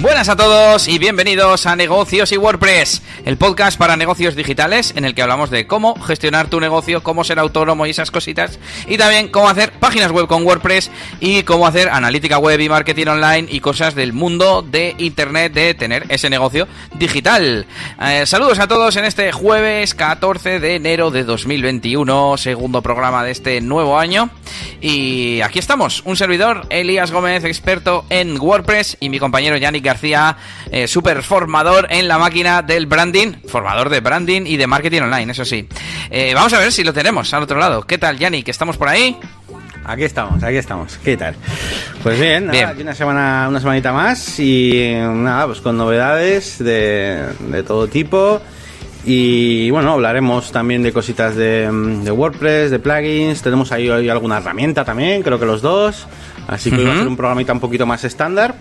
Buenas a todos y bienvenidos a Negocios y WordPress, el podcast para negocios digitales en el que hablamos de cómo gestionar tu negocio, cómo ser autónomo y esas cositas, y también cómo hacer páginas web con WordPress y cómo hacer analítica web y marketing online y cosas del mundo de Internet de tener ese negocio digital. Eh, saludos a todos en este jueves 14 de enero de 2021, segundo programa de este nuevo año. Y aquí estamos, un servidor, Elías Gómez, experto en WordPress, y mi compañero Yannick García, eh, super formador en la máquina del branding, formador de branding y de marketing online, eso sí. Eh, vamos a ver si lo tenemos al otro lado. ¿Qué tal, Yannick? ¿Estamos por ahí? Aquí estamos, aquí estamos. ¿Qué tal? Pues bien, nada, Bien. aquí una semana, una semanita más y nada, pues con novedades de, de todo tipo. Y bueno, hablaremos también de cositas de, de WordPress, de plugins. Tenemos ahí, hoy alguna herramienta también, creo que los dos. Así que hoy va a ser un programita un poquito más estándar.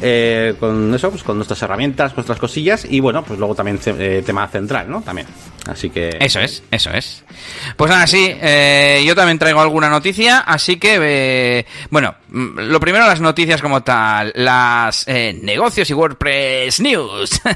Eh, con eso, pues con nuestras herramientas, nuestras cosillas. Y bueno, pues luego también eh, tema central, ¿no? También. Así que. Eso es, eso es. Pues nada, sí, eh, yo también traigo alguna noticia, así que, eh, bueno, lo primero las noticias como tal, las eh, negocios y WordPress News.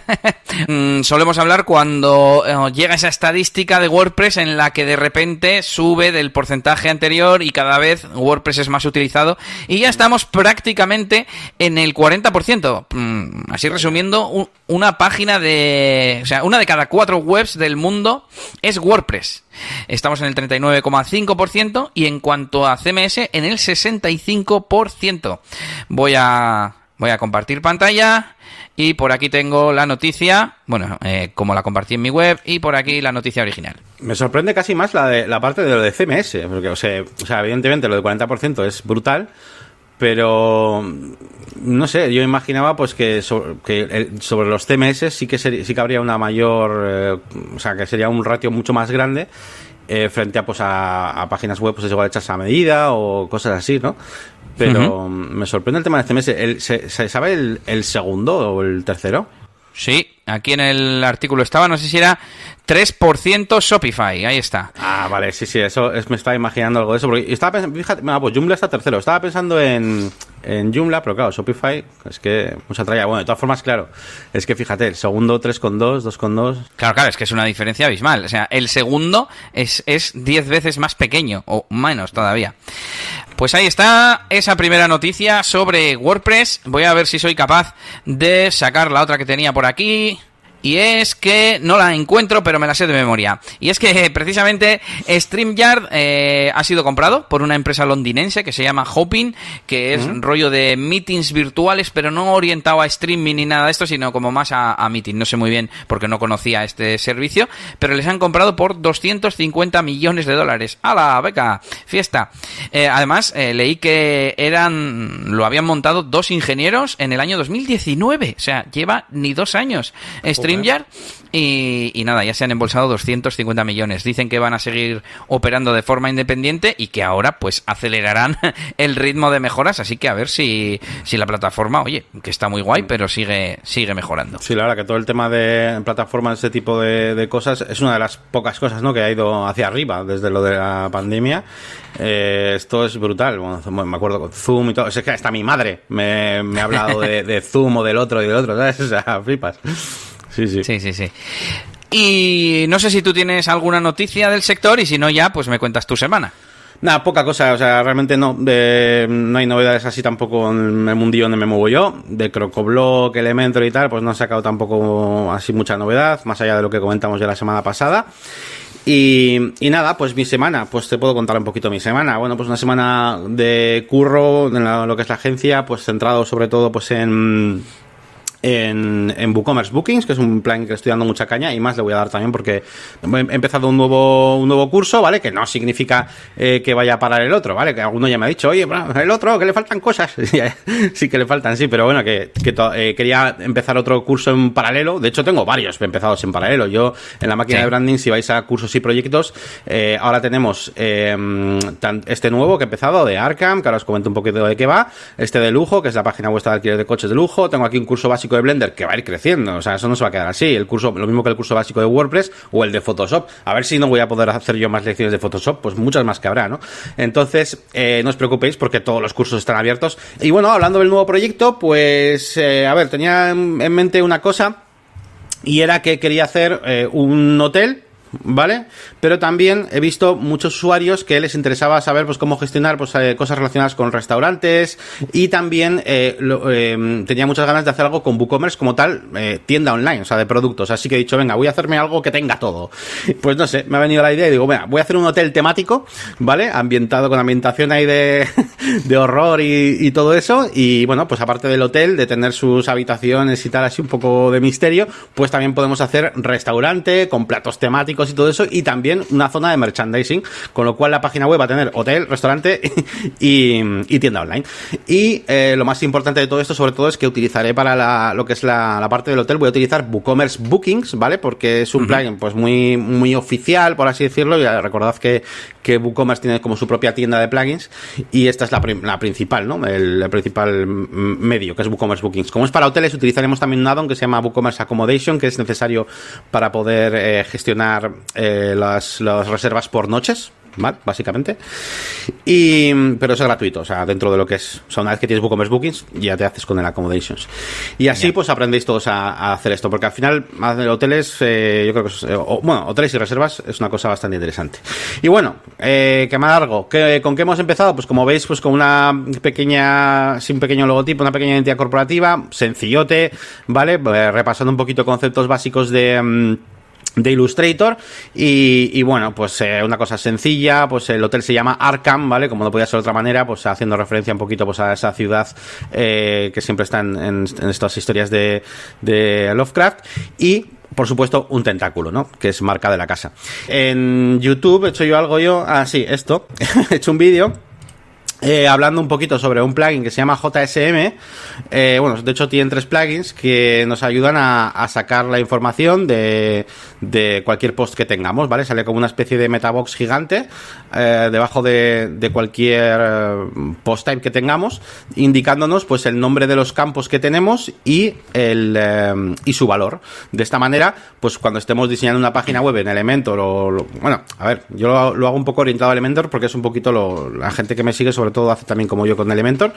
Mm, solemos hablar cuando eh, llega esa estadística de WordPress en la que de repente sube del porcentaje anterior y cada vez WordPress es más utilizado y ya estamos prácticamente en el 40%. Mm, así resumiendo, una página de... O sea, una de cada cuatro webs del mundo es WordPress. Estamos en el 39,5% y en cuanto a CMS en el 65%. Voy a, voy a compartir pantalla y por aquí tengo la noticia, bueno, eh, como la compartí en mi web y por aquí la noticia original. Me sorprende casi más la, de, la parte de lo de CMS, porque, o sea, evidentemente lo del 40% es brutal, pero no sé, yo imaginaba pues que sobre, que el- sobre los CMS sí que seri- sí que habría una mayor, eh, o sea, que sería un ratio mucho más grande eh, frente a pues a, a páginas web pues igual hechas a medida o cosas así, ¿no? Pero me sorprende el tema del CMS. El- se, se sabe el, el segundo o el tercero? Sí, aquí en el artículo estaba, no sé si era 3% Shopify, ahí está. Ah, vale, sí, sí, eso es, me estaba imaginando algo de eso. Porque estaba pensando, fíjate, bueno, pues Joomla está tercero. Estaba pensando en, en Joomla, pero claro, Shopify, es que mucha tralla. Bueno, de todas formas, claro, es que fíjate, el segundo 3,2, 2,2. Claro, claro, es que es una diferencia abismal. O sea, el segundo es, es 10 veces más pequeño, o menos todavía. Pues ahí está esa primera noticia sobre WordPress. Voy a ver si soy capaz de sacar la otra que tenía por aquí. Y es que no la encuentro, pero me la sé de memoria. Y es que precisamente StreamYard eh, ha sido comprado por una empresa londinense que se llama Hopin, que es rollo de meetings virtuales, pero no orientado a streaming ni nada de esto, sino como más a, a meeting. No sé muy bien porque no conocía este servicio, pero les han comprado por 250 millones de dólares. ¡A la beca! Fiesta. Eh, además, eh, leí que eran, lo habían montado dos ingenieros en el año 2019. O sea, lleva ni dos años. StreamYard. Y, y nada, ya se han embolsado 250 millones. Dicen que van a seguir operando de forma independiente y que ahora pues acelerarán el ritmo de mejoras. Así que a ver si, si la plataforma, oye, que está muy guay, pero sigue, sigue mejorando. Sí, la verdad que todo el tema de plataformas, ese tipo de, de cosas, es una de las pocas cosas ¿no? que ha ido hacia arriba desde lo de la pandemia. Eh, esto es brutal. Bueno, me acuerdo con Zoom y todo. Es que hasta mi madre me, me ha hablado de, de Zoom o del otro y del otro, ¿sabes? O sea, flipas. Sí, sí. Sí, sí, sí. Y no sé si tú tienes alguna noticia del sector y si no ya, pues me cuentas tu semana. Nada, poca cosa, o sea, realmente no, de, no hay novedades así tampoco en el mundillo donde me muevo yo. De Crocoblock, Elementor y tal, pues no he sacado tampoco así mucha novedad, más allá de lo que comentamos ya la semana pasada. Y, y nada, pues mi semana, pues te puedo contar un poquito mi semana. Bueno, pues una semana de curro en la- lo que es la agencia, pues centrado sobre todo pues en en, en WooCommerce Bookings, que es un plan que estoy dando mucha caña y más le voy a dar también porque he empezado un nuevo, un nuevo curso, ¿vale? Que no significa eh, que vaya a parar el otro, ¿vale? Que alguno ya me ha dicho, oye, el otro, que le faltan cosas. sí que le faltan, sí, pero bueno, que, eh, quería empezar otro curso en paralelo. De hecho, tengo varios empezados en paralelo. Yo, en la máquina Sí. de branding, si vais a cursos y proyectos, eh, ahora tenemos tan- este nuevo que he empezado de Arkham, que ahora os comento un poquito de qué va. Este de lujo, que es la página vuestra de alquiler de coches de lujo. Tengo aquí un curso básico de Blender, que va a ir creciendo, o sea, eso no se va a quedar así. El curso, lo mismo que el curso básico de WordPress o el de Photoshop. A ver si no voy a poder hacer yo más lecciones de Photoshop, pues muchas más que habrá, ¿no? Entonces, eh, no os preocupéis porque todos los cursos están abiertos. Y bueno, hablando del nuevo proyecto, pues, eh, a ver, tenía en mente una cosa y era que quería hacer eh, un hotel ¿vale? Pero también he visto muchos usuarios que les interesaba saber pues cómo gestionar pues eh, cosas relacionadas con restaurantes y también eh, em, tenía muchas ganas de hacer algo con WooCommerce como tal, eh, tienda online, o sea, de productos. Así que he dicho, venga, voy a hacerme algo que tenga todo. Pues no sé, me ha venido la idea y digo, venga, voy a hacer un hotel temático, ¿vale? Ambientado con ambientación ahí de, de horror y, y todo eso. Y bueno, pues aparte del hotel, de tener sus habitaciones y tal, así un poco de misterio, pues también podemos hacer restaurante con platos temáticos y todo eso, y también una zona de merchandising, con lo cual la página web va a tener hotel, restaurante y, tienda online. Y eh, lo más importante de todo esto, sobre todo, es que utilizaré para lo que es la, parte del hotel, voy a utilizar WooCommerce Bookings, ¿vale? Porque es un plugin pues muy, muy oficial, por así decirlo, y recordad que, que WooCommerce tiene como su propia tienda de plugins, y esta es la, la principal, ¿no? El, principal medio, que es WooCommerce Bookings. Como es para hoteles, utilizaremos también un addon que se llama WooCommerce Accommodation, que es necesario para poder eh, gestionar eh, las, las reservas por noches, ¿vale? Básicamente. Y, pero es gratuito, o sea, dentro de lo que es. O sea, una vez que tienes WooCommerce Bookings, ya te haces con el Accommodations. Y así, pues aprendéis todos a, hacer esto, porque al final, hoteles, eh, yo creo que es, eh, bueno, hoteles y reservas es una cosa bastante interesante. Y bueno, que más largo, ¿con qué hemos empezado? Pues como veis, pues con una pequeña, sin pequeño logotipo, una pequeña identidad corporativa, sencillote, ¿vale? repasando un poquito conceptos básicos de. Mm, de Illustrator y, bueno, pues eh, una cosa sencilla, pues el hotel se llama Arkham, ¿vale? Como no podía ser de otra manera, pues haciendo referencia un poquito pues a esa ciudad eh, que siempre está en, estas historias de, Lovecraft y por supuesto, un tentáculo, ¿no? Que es marca de la casa. En YouTube he hecho yo algo yo, ah, sí, esto, he hecho un vídeo eh, hablando un poquito sobre un plugin que se llama JSM. Eh, bueno, de hecho tienen tres plugins que nos ayudan a, sacar la información de, de, cualquier post que tengamos, ¿vale? Sale como una especie de metabox gigante eh, debajo de, de, cualquier post type que tengamos, indicándonos pues el nombre de los campos que tenemos y el y su valor. De esta manera, pues cuando estemos diseñando una página web en Elementor o bueno, a ver, yo lo, hago un poco orientado a Elementor porque es un poquito lo, la gente que me sigue sobre todo hace también como yo con Elementor,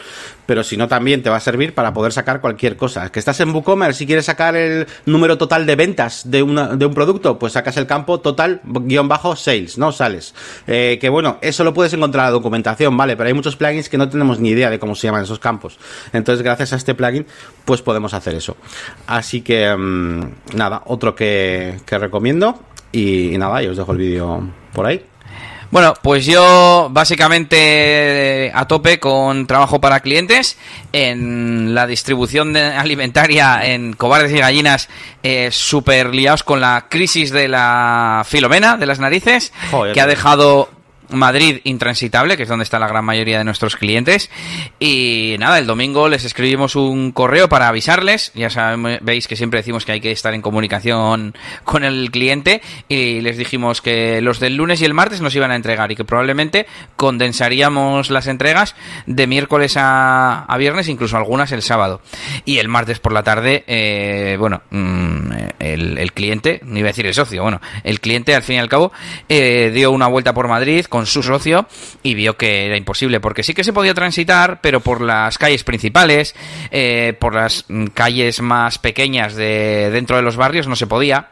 pero si no también te va a servir para poder sacar cualquier cosa. Que estás en WooCommerce y quieres sacar el número total de ventas de, una, de un producto, pues sacas el campo total guion bajo sales, ¿no? Sales. Eh, que bueno, eso lo puedes encontrar en la documentación, ¿vale? Pero hay muchos plugins que no tenemos ni idea de cómo se llaman esos campos. Entonces, gracias a este plugin, pues podemos hacer eso. Así que, mm, nada, otro que, que recomiendo. Y, y nada, yo os dejo el vídeo por ahí. Bueno, pues yo básicamente eh, a tope con trabajo para clientes en la distribución alimentaria en cobardes y gallinas eh, súper liados con la crisis de la filomena de las narices que ha dejado Madrid intransitable, que es donde está la gran mayoría de nuestros clientes. Y nada, el domingo les escribimos un correo para avisarles. Ya saben, veis que siempre decimos que hay que estar en comunicación con el cliente. Y les dijimos que los del lunes y el martes nos iban a entregar y que probablemente condensaríamos las entregas de miércoles a, viernes, incluso algunas el sábado. Y el martes por la tarde, eh, bueno, mm, el, el, cliente, ni iba a decir el socio, bueno, el cliente al fin y al cabo eh, dio una vuelta por Madrid con su socio y vio que era imposible, porque sí que se podía transitar, pero por las calles principales, eh, por las calles más pequeñas de dentro de los barrios no se podía.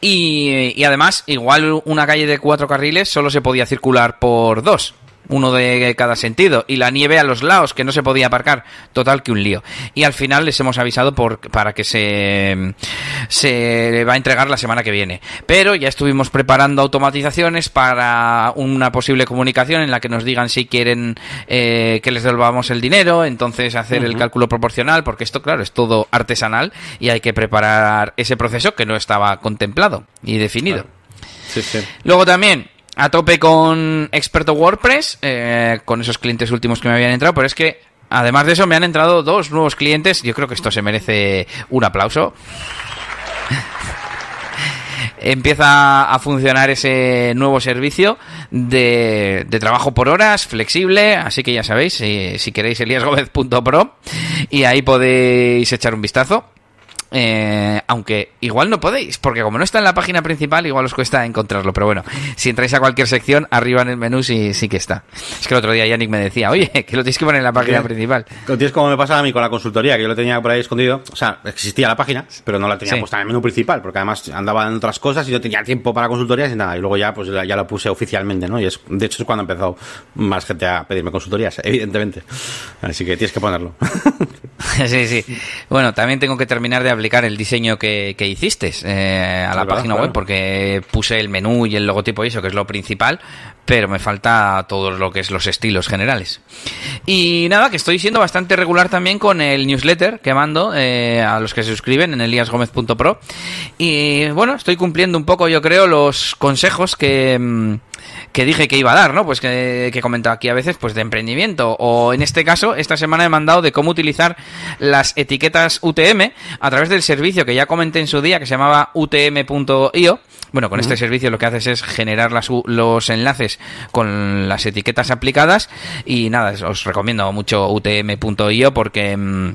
Y, y además, igual una calle de cuatro carriles solo se podía circular por dos uno de cada sentido, y la nieve a los lados, que no se podía aparcar, total que un lío. Y al final les hemos avisado por, para que se, se va a entregar la semana que viene. Pero ya estuvimos preparando automatizaciones para una posible comunicación en la que nos digan si quieren eh, que les devolvamos el dinero, entonces hacer el cálculo proporcional, porque esto, claro, es todo artesanal y hay que preparar ese proceso que no estaba contemplado y definido. Luego también a tope con experto WordPress, eh, con esos clientes últimos que me habían entrado, pero es que además de eso me han entrado dos nuevos clientes. Yo creo que esto se merece un aplauso. empieza a funcionar ese nuevo servicio de, de trabajo por horas, flexible, así que ya sabéis, si, si queréis eliasgomez.pro y ahí podéis echar un vistazo. Eh, aunque igual no podéis, porque como no está en la página principal, igual os cuesta encontrarlo. Pero bueno, si entráis a cualquier sección, arriba en el menú sí, sí que está. Es que el otro día Yannick me decía, oye, que lo tienes que poner en la página principal. Tienes como me pasaba a mí con la consultoría, que yo lo tenía por ahí escondido. O sea, existía la página, pero no la tenía puesta en el menú principal, porque además andaba en otras cosas y no tenía tiempo para consultorías y nada. Y luego ya, pues ya lo puse oficialmente, ¿no? Y es, de hecho es cuando empezó más gente a pedirme consultorías, evidentemente. Así que tienes que ponerlo. sí, sí. Bueno, también tengo que terminar de el diseño que, que hiciste eh, a la página web porque puse el menú y el logotipo y eso, que es lo principal, pero me falta todo lo que es los estilos generales. Y nada, que estoy siendo bastante regular también con el newsletter que mando eh, a los que se suscriben en eliasgomez.pro. Y bueno, estoy cumpliendo un poco, yo creo, los consejos que mm, que dije que iba a dar, ¿no? Pues que, que he comentado aquí a veces, pues de emprendimiento. O en este caso, esta semana he mandado de cómo utilizar las etiquetas UTM a través del servicio que ya comenté en su día, que se llamaba utm.io. Bueno, con este servicio lo que haces es generar las, los enlaces con las etiquetas aplicadas y nada, os recomiendo mucho utm.io porque... Mm,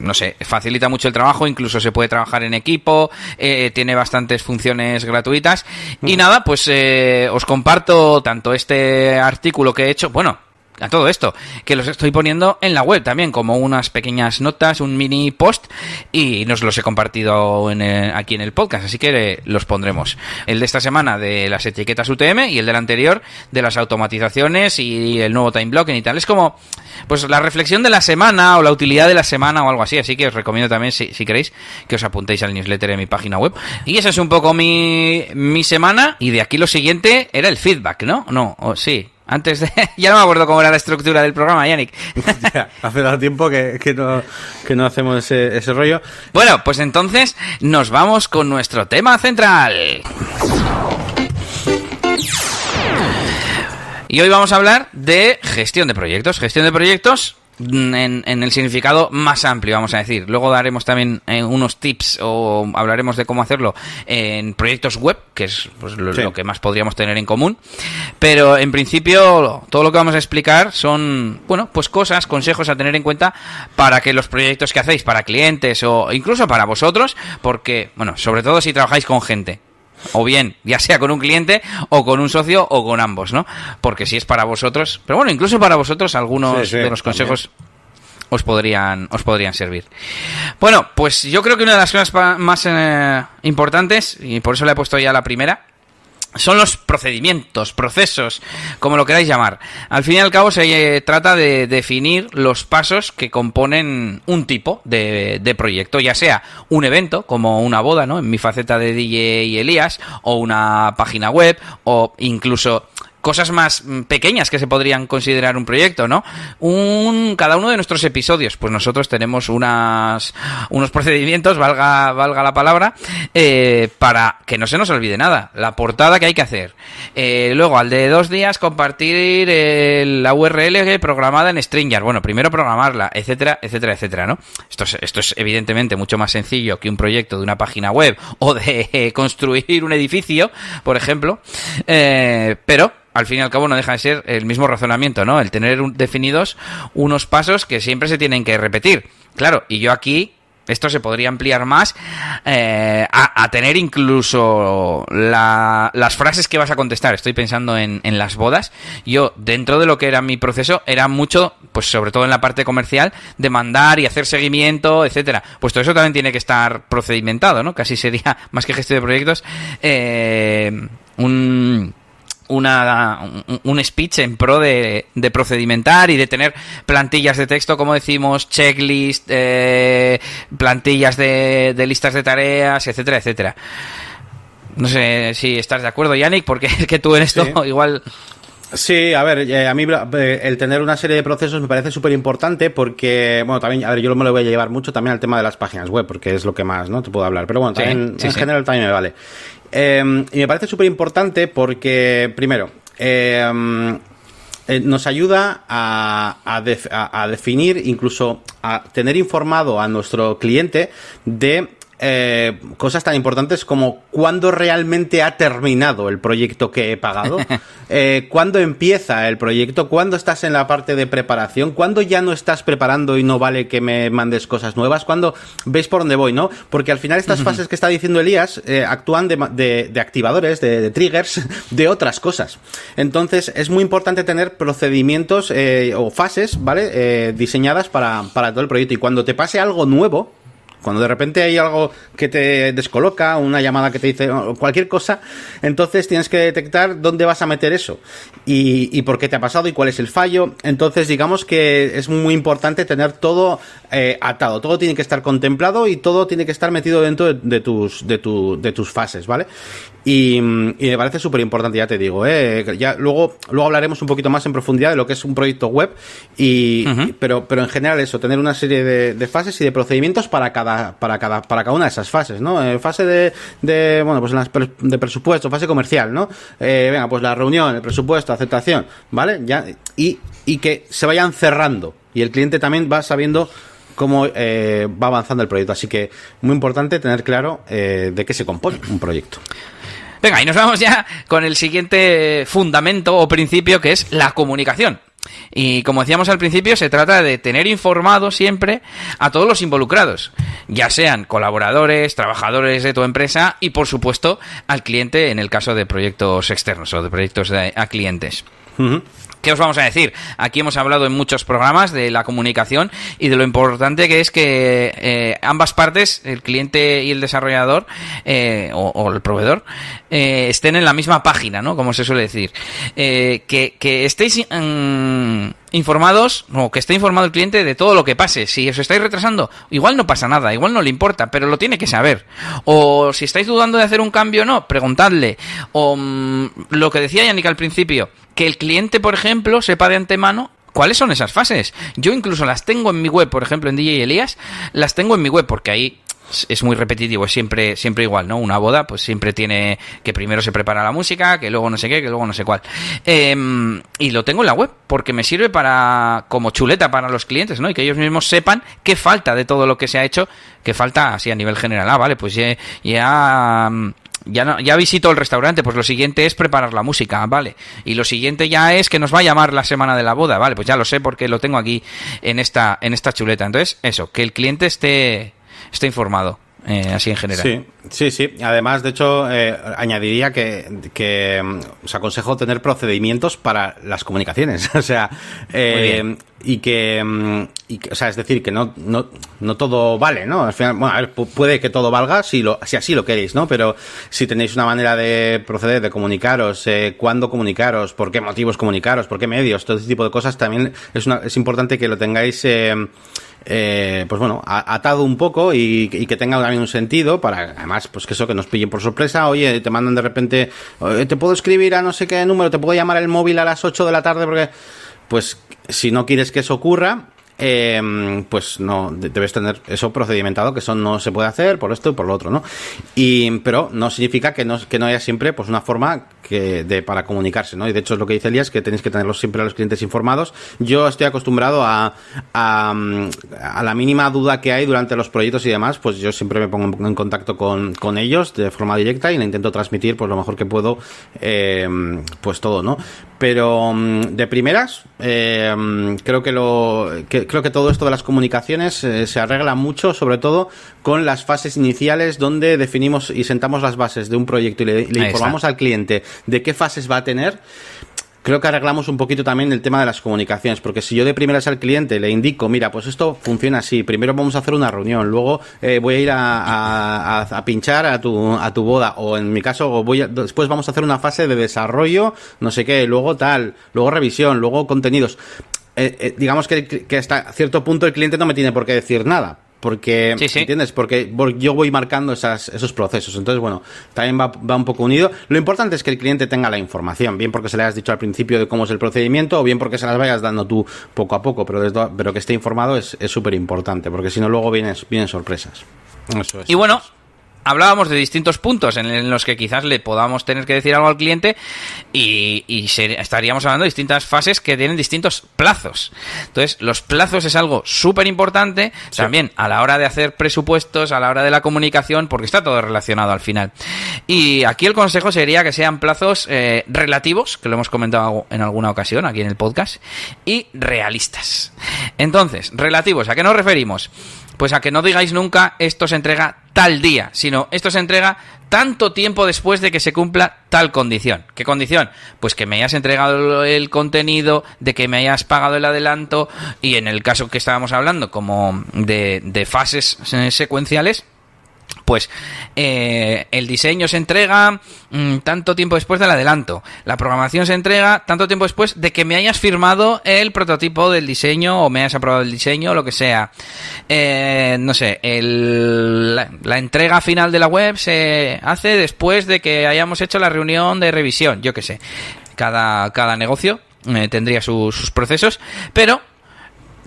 no sé, facilita mucho el trabajo, incluso se puede trabajar en equipo, eh, tiene bastantes funciones gratuitas. Y nada, pues eh, os comparto tanto este artículo que he hecho, bueno, a todo esto, que los estoy poniendo en la web también, como unas pequeñas notas, un mini post, y nos los he compartido en aquí en el podcast, así que los pondremos. El de esta semana de las etiquetas UTM y el del anterior de las automatizaciones y el nuevo time blocking y tal. Es como, pues la reflexión de la semana o la utilidad de la semana o algo así, así que os recomiendo también, si, si queréis, que os apuntéis al newsletter de mi página web. Y esa es un poco mi, mi semana, y de aquí lo siguiente era el feedback, ¿no? No, o sí, antes de... ya no me acuerdo cómo era la estructura del programa, Yannick. hace tanto tiempo que, que, no, que no hacemos ese, ese rollo. Bueno, pues entonces nos vamos con nuestro tema central. Y hoy vamos a hablar de gestión de proyectos. Gestión de proyectos en, el significado más amplio, vamos a decir. Luego daremos también eh, unos tips o hablaremos de cómo hacerlo en proyectos web, que es pues, lo, que más podríamos tener en común. Pero en principio todo lo que vamos a explicar son, bueno, pues cosas, consejos a tener en cuenta para que los proyectos que hacéis para clientes o incluso para vosotros, porque, bueno, sobre todo si trabajáis con gente o bien, ya sea con un cliente o con un socio o con ambos, ¿no? Porque si es para vosotros, pero bueno, incluso para vosotros algunos de los consejos os podrían os podrían servir. Bueno, pues yo creo que una de las cosas más eh, importantes y por eso le he puesto ya la primera son los procedimientos, procesos, como lo queráis llamar. Al fin y al cabo se eh, trata de definir los pasos que componen un tipo de, de, proyecto, ya sea un evento, como una boda, ¿no? En mi faceta de DJ y Elías, o una página web, o incluso cosas más mm, pequeñas que se podrían considerar un proyecto, ¿no? Un, cada uno de nuestros episodios, pues nosotros tenemos unas, unos procedimientos, valga, valga la palabra, eh, para que no se nos olvide nada. La portada que hay que hacer. Eh, luego, al de dos días, compartir la URL programada en Stringer. Bueno, primero programarla, etcétera, etcétera, etcétera, ¿no? Esto es, esto es evidentemente mucho más sencillo que un proyecto de una página web o de construir un edificio, por ejemplo. Eh, pero al fin y al cabo no deja de ser el mismo razonamiento, ¿no? El tener definidos unos pasos que siempre se tienen que repetir. Claro, y yo aquí esto se podría ampliar más eh, a, tener incluso las frases que vas a contestar. Estoy pensando en, las bodas. Yo, dentro de lo que era mi proceso, era mucho, pues sobre todo en la parte comercial, de mandar y hacer seguimiento, etcétera. Pues todo eso también tiene que estar procedimentado, ¿no? Casi sería, más que gestión de proyectos, eh, un una, un, speech en pro de, de, procedimentar y de tener plantillas de texto, como decimos, checklist, eh, plantillas de, de, listas de tareas, etcétera, etcétera. No sé si estás de acuerdo, Yannick, porque es que tú en esto igual... Sí, a ver, eh, a mí eh, el tener una serie de procesos me parece súper importante porque, bueno, también, a ver, yo me lo voy a llevar mucho también al tema de las páginas web porque es lo que más, ¿no? Te puedo hablar. Pero bueno, también, en general también me vale. Em, y me parece súper importante porque, primero, em, eh, nos ayuda a, a, definir, incluso a tener informado a nuestro cliente de eh, cosas tan importantes como cuándo realmente ha terminado el proyecto que he pagado, eh, cuándo empieza el proyecto, cuándo estás en la parte de preparación, cuándo ya no estás preparando y no vale que me mandes cosas nuevas, cuándo veis por dónde voy, ¿no? Porque al final estas fases que está diciendo Elías eh, actúan de, de, activadores, de, de, triggers, de otras cosas. Entonces es muy importante tener procedimientos eh, o fases, ¿vale? Diseñadas para, para todo el proyecto y cuando te pase algo nuevo, cuando de repente hay algo que te descoloca, una llamada que te dice cualquier cosa, entonces tienes que detectar dónde vas a meter eso y, por qué te ha pasado y cuál es el fallo. Entonces, digamos que es muy importante tener todo eh, atado, todo tiene que estar contemplado y todo tiene que estar metido dentro de, de tus, de, tu, de tus fases, ¿vale? Y, y me parece súper importante, ya te digo, ¿eh? ya luego, luego hablaremos un poquito más en profundidad de lo que es un proyecto web, y, uh -huh. pero, pero en general eso, tener una serie de, de fases y de procedimientos para cada para cada, para cada una de esas fases, ¿no? Eh, fase de, de, bueno, pues las de presupuesto, fase comercial, ¿no? Eh, venga, pues la reunión, el presupuesto, aceptación, ¿vale? Ya, y, y que se vayan cerrando. Y el cliente también va sabiendo cómo eh, va avanzando el proyecto. Así que muy importante tener claro eh, de qué se compone un proyecto. Venga, y nos vamos ya con el siguiente fundamento o principio que es la comunicación. Y como decíamos al principio, se trata de tener informado siempre a todos los involucrados, ya sean colaboradores, trabajadores de tu empresa y, por supuesto, al cliente en el caso de proyectos externos o de proyectos de, a clientes. ¿Qué os vamos a decir? Aquí hemos hablado en muchos programas de la comunicación y de lo importante que es que eh, ambas partes, el cliente y el desarrollador eh, o, el proveedor, eh, estén en la misma página, ¿no? Como se suele decir. Eh, que, que, estéis mmm, informados o que esté informado el cliente de todo lo que pase. Si os estáis retrasando, igual no pasa nada, igual no le importa, pero lo tiene que saber. O si estáis dudando de hacer un cambio o no, preguntadle. O mmm, lo que decía Yannick al principio, que el cliente, por ejemplo, sepa de antemano ¿Cuáles son esas fases? Yo incluso las tengo en mi web, por ejemplo, en DJ Elías, las tengo en mi web porque ahí es muy repetitivo, es siempre, siempre igual, ¿no? Una boda, pues siempre tiene que primero se prepara la música, que luego no sé qué, que luego no sé cuál. Eh, y lo tengo en la web, porque me sirve para, como chuleta para los clientes, ¿no? Y que ellos mismos sepan qué falta de todo lo que se ha hecho, qué falta así a nivel general. Ah, vale, pues ya, ya ya, no, ya visito el restaurante, pues lo siguiente es preparar la música, vale. Y lo siguiente ya es que nos va a llamar la semana de la boda, vale, pues ya lo sé porque lo tengo aquí en esta, en esta chuleta. Entonces, eso, que el cliente esté, esté informado. Eh, así en general. Sí, sí. Además, de hecho, eh, añadiría que, que os aconsejo tener procedimientos para las comunicaciones. o sea, eh, y que, y que, o sea, es decir, que no, no, no todo vale, ¿no? Al final, bueno, a ver, puede que todo valga si, lo, si así lo queréis, ¿no? Pero si tenéis una manera de proceder, de comunicaros, eh, cuándo comunicaros, por qué motivos comunicaros, por qué medios, todo ese tipo de cosas, también es, una, es importante que lo tengáis. Eh, eh, pues bueno, atado un poco y, y, que tenga también un sentido para, además, pues que eso, que nos pillen por sorpresa, oye, te mandan de repente, te puedo escribir a no sé qué número, te puedo llamar el móvil a las 8 de la tarde porque, pues, si no quieres que eso ocurra, eh, pues no debes tener eso procedimentado que eso no se puede hacer por esto y por lo otro no y pero no significa que no que no haya siempre pues una forma de para comunicarse no y de hecho es lo que dice Elías que tenéis que tenerlos siempre a los clientes informados. Yo estoy acostumbrado a, a, la mínima duda que hay durante los proyectos y demás pues yo siempre me pongo en contacto con, con ellos de forma directa y le intento transmitir pues lo mejor que puedo eh, pues todo no pero de primeras creo que lo que, creo que todo esto de las comunicaciones eh, se arregla mucho sobre todo con las fases iniciales donde definimos y sentamos las bases de un proyecto y le, le informamos al cliente de qué fases va a tener creo que arreglamos un poquito también el tema de las comunicaciones, porque si yo de primeras al cliente le indico, mira, pues esto funciona así, primero vamos a hacer una reunión, luego eh, voy a ir a, a, a, pinchar a tu, a tu boda, o en mi caso, voy a, después vamos a hacer una fase de desarrollo, no sé qué, luego tal, luego revisión, luego contenidos. Eh, eh, digamos que, que hasta cierto punto el cliente no me tiene por qué decir nada, porque sí, sí. ¿entiendes? Porque yo voy marcando esas, esos procesos. Entonces, bueno, también va, va, un poco unido. Lo importante es que el cliente tenga la información, bien porque se le hayas dicho al principio de cómo es el procedimiento, o bien porque se las vayas dando tú poco a poco, pero, desde, pero que esté informado es súper importante, porque si no luego vienen, vienen sorpresas. Eso es. Y bueno, hablábamos de distintos puntos en los que quizás le podamos tener que decir algo al cliente y, estaríamos hablando de distintas fases que tienen distintos plazos. Entonces, los plazos es algo súper importante también a la hora de hacer presupuestos, a la hora de la comunicación, porque está todo relacionado al final. Y aquí el consejo sería que sean plazos eh, relativos, que lo hemos comentado en alguna ocasión aquí en el podcast, y realistas. Entonces, relativos, ¿a qué nos referimos? Pues a que no digáis nunca esto se entrega tal día, sino esto se entrega tanto tiempo después de que se cumpla tal condición. ¿Qué condición? Pues que me hayas entregado el contenido, de que me hayas pagado el adelanto y en el caso que estábamos hablando como de, de fases secuenciales, pues eh, el diseño se entrega mm, tanto tiempo después del adelanto. La programación se entrega tanto tiempo después de que me hayas firmado el prototipo del diseño o me hayas aprobado el diseño o lo que sea. Eh, no sé, la, entrega final de la web se hace después de que hayamos hecho la reunión de revisión. Yo qué sé. Cada, cada negocio eh, tendría sus procesos, pero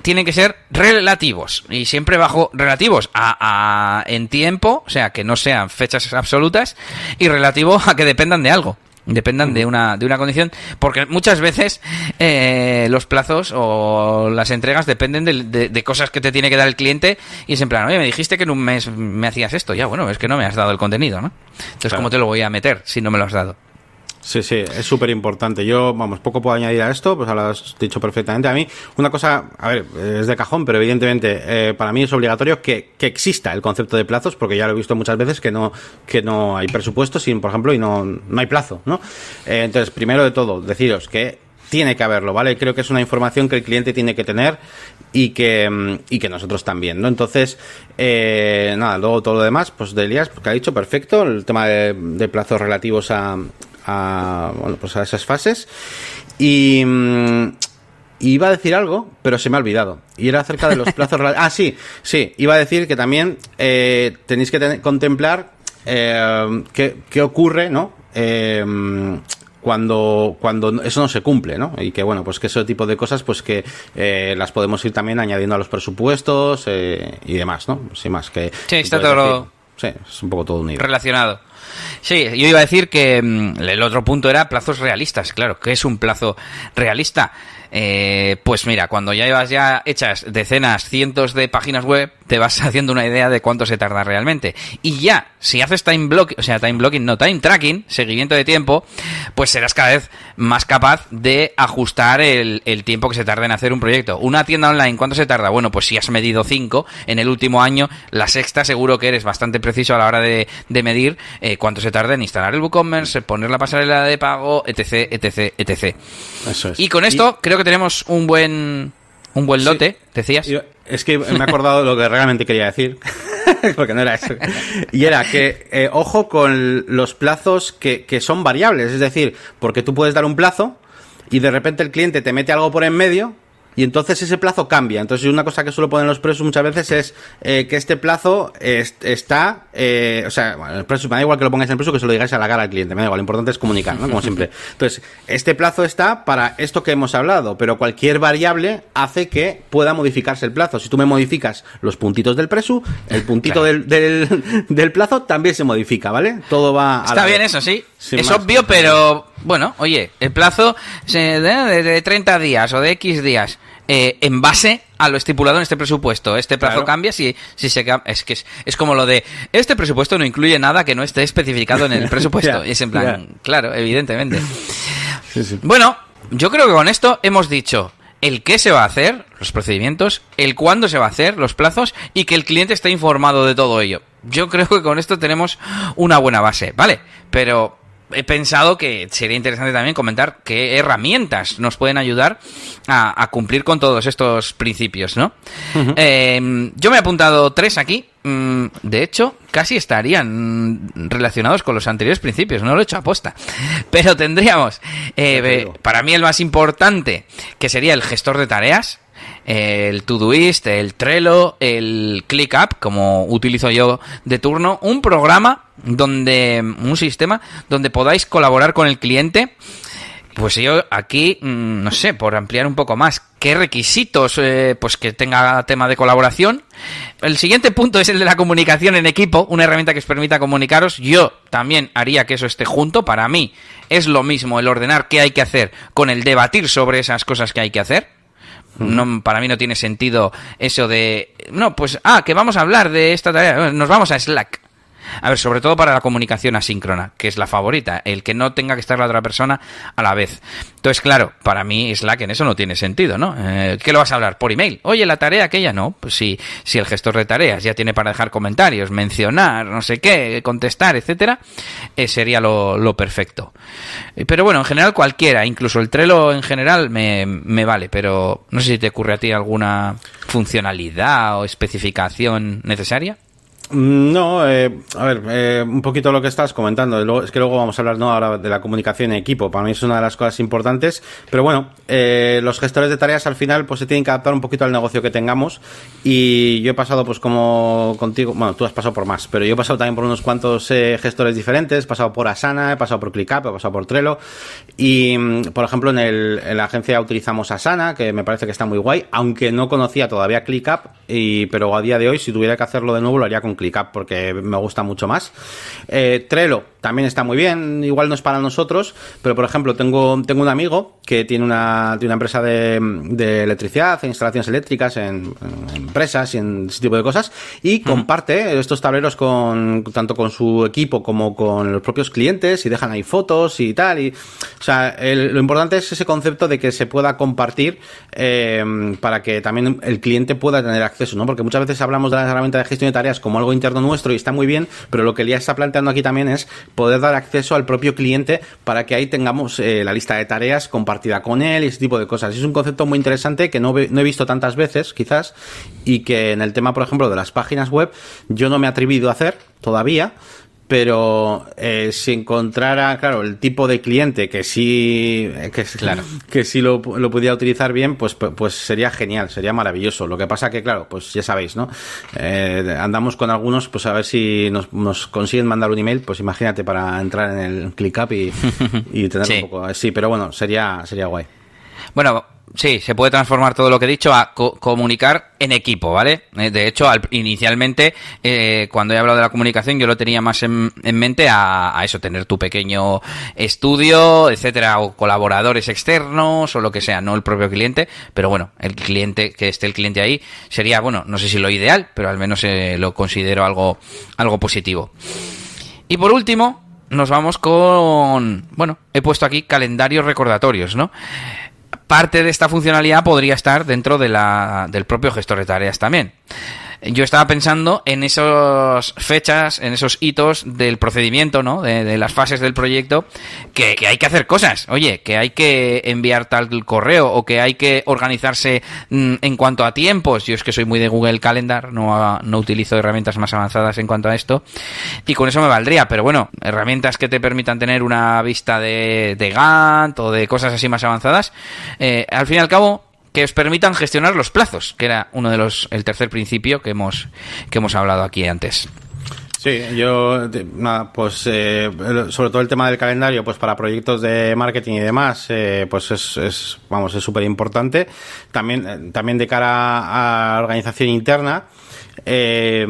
tienen que ser relativos y siempre bajo relativos a, en tiempo, o sea, que no sean fechas absolutas y relativo a que dependan de algo dependan de una, de una condición, porque muchas veces eh, los plazos o las entregas dependen de, de, cosas que te tiene que dar el cliente y es en plan, oye, me dijiste que en un mes me hacías esto, ya bueno, es que no me has dado el contenido, ¿no? Entonces, ¿cómo te lo voy a meter si no me lo has dado? Sí, sí, es súper importante. Yo, vamos, poco puedo añadir a esto, pues lo has dicho perfectamente. A mí, una cosa, a ver, es de cajón, pero evidentemente eh, para mí es obligatorio que, que, exista el concepto de plazos, porque ya lo he visto muchas veces que no, que no hay presupuesto, sin, por ejemplo, y no, no hay plazo, ¿no? Eh, entonces, primero de todo, deciros que tiene que haberlo, ¿vale? Creo que es una información que el cliente tiene que tener y que, mm, y que nosotros también, ¿no? Entonces, eh, nada, luego todo lo demás, pues de Elías, que ha dicho, perfecto, el tema de plazos relativos a, a, bueno, pues a esas fases. Y, mm, iba a decir algo, pero se me ha olvidado. Y era acerca de los plazos. ah, sí, sí. Iba a decir que también eh, tenéis que contemplar eh, qué, ocurre, ¿no? Eh, cuando, cuando eso no se cumple, ¿no? Y que bueno, pues que ese tipo de cosas, pues que eh, las podemos ir también añadiendo a los presupuestos eh, y demás, ¿no? Sin más que. Sí, está todo. Sí, es un poco todo unido. Relacionado. Sí, yo iba a decir que mm, el otro punto era plazos realistas. Claro, ¿qué es un plazo realista? Eh, pues mira, cuando ya llevas ya hechas decenas, cientos de páginas web, te vas haciendo una idea de cuánto se tarda realmente. Y ya, si haces time blocking, o sea, time blocking, no time tracking, seguimiento de tiempo, pues serás cada vez más capaz de ajustar el, tiempo que se tarda en hacer un proyecto. Una tienda online, ¿cuánto se tarda? Bueno, pues si has medido 5 en el último año, la sexta seguro que eres bastante preciso a la hora de, medir eh, cuánto se tarda en instalar el WooCommerce, poner la pasarela de pago, etc, etc, etc. Eso es. Y con esto creo que tenemos un buen un buen lote, decías. Es que me he acordado de lo que realmente quería decir, porque no era eso. Y era que, eh, ojo con los plazos que, que son variables, es decir, porque tú puedes dar un plazo y de repente el cliente te mete algo por en medio y entonces ese plazo cambia. Entonces una cosa que suelo poner en los precios muchas veces es eh, que este plazo está, eh, o sea, bueno, el precio, me da igual que lo pongáis en el precio que se lo digáis a la cara al cliente, me da igual, lo importante es comunicar, ¿no? Como siempre. Entonces, este plazo está para esto que hemos hablado, pero cualquier variable hace que pueda modificarse el plazo. Si tú me modificas los puntitos del precio, el puntito del, del, plazo también se modifica, ¿vale? Todo va a Está bien eso, sí. es obvio, pero bueno, oye, el plazo de, de 30 días o de X días eh, en base a lo estipulado en este presupuesto. Este plazo cambia si, si se es que es, como lo de este presupuesto no incluye nada que no esté especificado en el presupuesto. y es en plan, claro, evidentemente. Bueno, yo creo que con esto hemos dicho el qué se va a hacer, los procedimientos, el cuándo se va a hacer, los plazos y que el cliente esté informado de todo ello. Yo creo que con esto tenemos una buena base, ¿vale? Pero he pensado que sería interesante también comentar qué herramientas nos pueden ayudar a, cumplir con todos estos principios, ¿no? Eh, yo me he apuntado tres aquí. Mm, de hecho, casi estarían relacionados con los anteriores principios. No lo he hecho aposta. Pero tendríamos, eh, para mí, el más importante, que sería el gestor de tareas el Todoist, el Trello, el ClickUp, como utilizo yo de turno, un programa donde un sistema donde podáis colaborar con el cliente Pues yo aquí, mm, no sé, por ampliar un poco más, ¿qué requisitos? Eh, pues que tenga tema de colaboración. El siguiente punto es el de la comunicación en equipo, una herramienta que os permita comunicaros. Yo también haría que eso esté junto. Para mí es lo mismo el ordenar qué hay que hacer con el debatir sobre esas cosas que hay que hacer. No, para mí no tiene sentido eso de, no, pues, ah, que vamos a hablar de esta tarea, nos vamos a Slack. A ver, sobre todo para la comunicación asíncrona, que es la favorita, el que no tenga que estar la otra persona a la vez. Entonces, claro, para mí Slack en eso no tiene sentido, ¿no? Eh, ¿Qué lo vas a hablar? ¿Por email? Oye, la tarea aquella no. Pues si, si el gestor de tareas ya tiene para dejar comentarios, mencionar, no sé qué, contestar, etcétera, eh, sería lo, perfecto. Eh, pero bueno, en general cualquiera, incluso el Trello en general me, me vale, pero no sé si te ocurre a ti alguna funcionalidad o especificación necesaria. Mm, no, eh, a ver, eh, un poquito lo que estás comentando. Es que luego vamos a hablar no ahora de la comunicación en equipo. Para mí es una de las cosas importantes. Pero bueno, eh, los gestores de tareas al final pues se tienen que adaptar un poquito al negocio que tengamos. Y yo he pasado pues como contigo, bueno, tú has pasado por más, pero yo he pasado también por unos cuantos gestores diferentes. He pasado por Asana, he pasado por ClickUp, he pasado por Trello. Y mm, por ejemplo en, el, en la agencia utilizamos Asana, que me parece que está muy guay, aunque no conocía todavía ClickUp. Y pero a día de hoy si tuviera que hacerlo de nuevo lo haría con ClickUp porque me gusta mucho más. Eh, Trello también está muy bien, igual no es para nosotros, pero por ejemplo tengo, tengo un amigo que tiene una, tiene una empresa de, de electricidad, e instalaciones eléctricas en, empresas y en ese tipo de cosas y comparte estos tableros con tanto con su equipo como con los propios clientes y dejan ahí fotos y tal. Y, o sea, lo importante es ese concepto de que se pueda compartir eh, para que también el cliente pueda tener acceso, ¿no? Porque muchas veces hablamos de las herramientas de gestión de tareas como algo interno nuestro y está muy bien, pero lo que ya está planteando aquí también es poder dar acceso al propio cliente para que ahí tengamos eh, la lista de tareas compartida con él y ese tipo de cosas. Es un concepto muy interesante que no, no he visto tantas veces, quizás, y que en el tema, por ejemplo, de las páginas web, yo no me he atrevido a hacer todavía, pero eh, si encontrara, claro, el tipo de cliente que sí, que, claro. que sí lo, lo pudiera utilizar bien, pues, pues sería genial, sería maravilloso. Lo que pasa que, claro, pues ya sabéis, ¿no? Eh, andamos con algunos, pues a ver si nos, nos, consiguen mandar un email, pues imagínate para entrar en el ClickUp y, y tener un poco, sí, pero bueno, sería, sería guay. Bueno, Sí, se puede transformar todo lo que he dicho a comunicar en equipo, ¿vale? Eh, de hecho, al, inicialmente, eh, cuando he hablado de la comunicación, yo lo tenía más en, mente a, eso, tener tu pequeño estudio, etcétera, o colaboradores externos, o lo que sea, no el propio cliente, pero bueno, el cliente, que esté el cliente ahí, sería, bueno, no sé si lo ideal, pero al menos eh, lo considero algo, algo positivo. Y por último, nos vamos con, bueno, he puesto aquí calendarios recordatorios, ¿no? Parte de esta funcionalidad podría estar dentro de la, del propio gestor de tareas también yo estaba pensando en esas fechas, en esos hitos del procedimiento, ¿no? De, las fases del proyecto, que, hay que hacer cosas. Oye, que hay que enviar tal correo o que hay que organizarse mm, en cuanto a tiempos. Yo es que soy muy de Google Calendar, no, no utilizo herramientas más avanzadas en cuanto a esto. Y con eso me valdría, pero bueno, herramientas que te permitan tener una vista de, de Gantt o de cosas así más avanzadas. Eh, al fin y al cabo, que os permitan gestionar los plazos, que era uno de los el tercer principio que hemos que hemos hablado aquí antes. Sí, yo, nada, pues eh, sobre todo el tema del calendario, pues para proyectos de marketing y demás, eh, pues es, es, vamos, es súper importante. También, eh, también de cara a organización interna, eh,